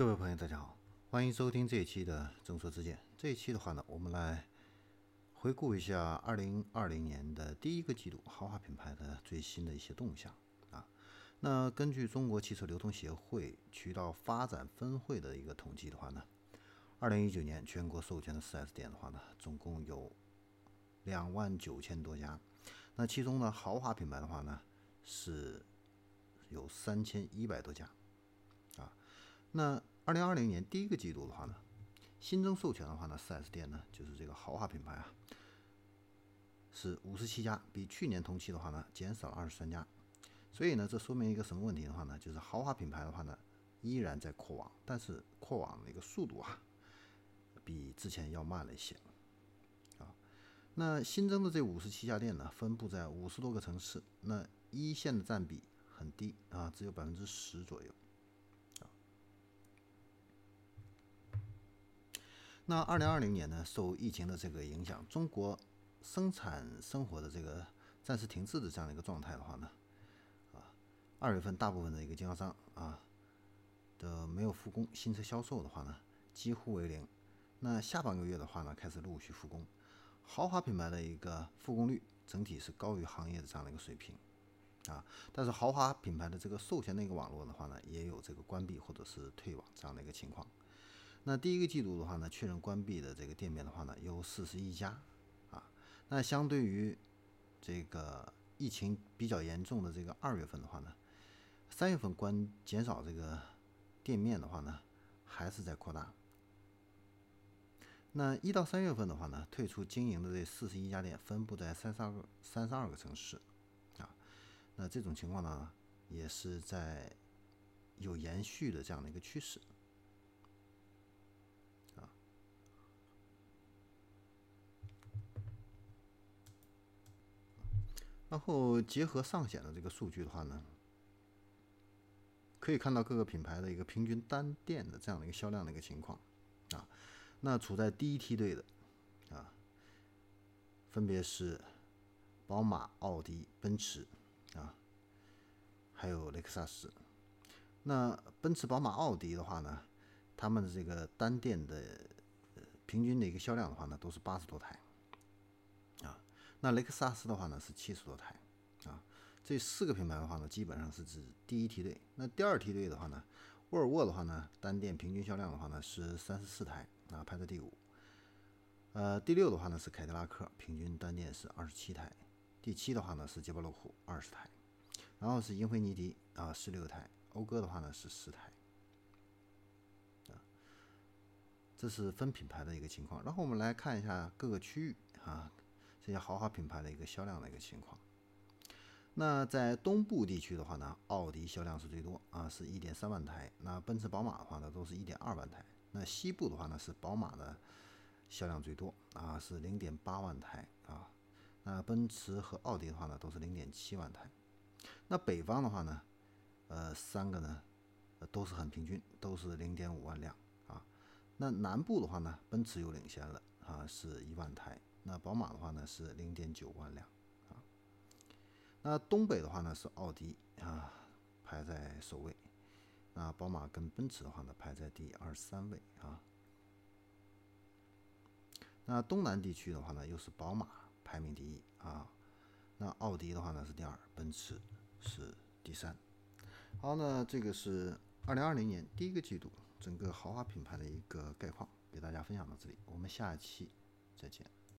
各位朋友，大家好，欢迎收听这一期的《众说之见》。这一期的话呢，我们来回顾一下二零二零年的第一个季度豪华品牌的最新的一些动向啊。那根据中国汽车流通协会渠道发展分会的一个统计的话呢，二零一九年全国授权的 4S 店的话呢，总共有两万九千多家。那其中呢，豪华品牌的话呢，是有三千一百多家啊。那二零二零年第一个季度的话呢，新增授权的话呢，4S 店呢，就是这个豪华品牌啊，是五十七家，比去年同期的话呢，减少了二十三家。所以呢，这说明一个什么问题的话呢，就是豪华品牌的话呢，依然在扩网，但是扩网的一个速度啊，比之前要慢了一些。啊，那新增的这五十七家店呢，分布在五十多个城市，那一线的占比很低啊，只有百分之十左右。那二零二零年呢，受疫情的这个影响，中国生产生活的这个暂时停滞的这样的一个状态的话呢，啊，二月份大部分的一个经销商啊的没有复工，新车销售的话呢几乎为零。那下半个月的话呢，开始陆续复工，豪华品牌的一个复工率整体是高于行业的这样的一个水平啊。但是豪华品牌的这个授权的一个网络的话呢，也有这个关闭或者是退网这样的一个情况。那第一个季度的话呢，确认关闭的这个店面的话呢，有四十一家，啊，那相对于这个疫情比较严重的这个二月份的话呢，三月份关减少这个店面的话呢，还是在扩大。那一到三月份的话呢，退出经营的这四十一家店分布在三十二个三十二个城市，啊，那这种情况呢，也是在有延续的这样的一个趋势。然后结合上险的这个数据的话呢，可以看到各个品牌的一个平均单店的这样的一个销量的一个情况啊。那处在第一梯队的啊，分别是宝马、奥迪、奔驰啊，还有雷克萨斯。那奔驰、宝马、奥迪的话呢，他们的这个单店的平均的一个销量的话呢，都是八十多台。那雷克萨斯的话呢是七十多台，啊，这四个品牌的话呢基本上是指第一梯队。那第二梯队的话呢，沃尔沃的话呢单店平均销量的话呢是三十四台，啊排在第五。呃，第六的话呢是凯迪拉克，平均单店是二十七台。第七的话呢是捷豹路虎二十台，然后是英菲尼迪啊十六台，讴歌的话呢是十台。啊，这是分品牌的一个情况。然后我们来看一下各个区域啊。这些豪华品牌的一个销量的一个情况。那在东部地区的话呢，奥迪销量是最多啊，是一点三万台。那奔驰、宝马的话呢，都是一点二万台。那西部的话呢，是宝马的销量最多啊，是零点八万台啊。那奔驰和奥迪的话呢，都是零点七万台。那北方的话呢，呃，三个呢都是很平均，都是零点五万辆啊。那南部的话呢，奔驰又领先了啊，是一万台。那宝马的话呢是零点九万辆啊，那东北的话呢是奥迪啊排在首位，那宝马跟奔驰的话呢排在第二三位啊，那东南地区的话呢又是宝马排名第一啊，那奥迪的话呢是第二，奔驰是第三。好，那这个是二零二零年第一个季度整个豪华品牌的一个概况，给大家分享到这里，我们下一期再见。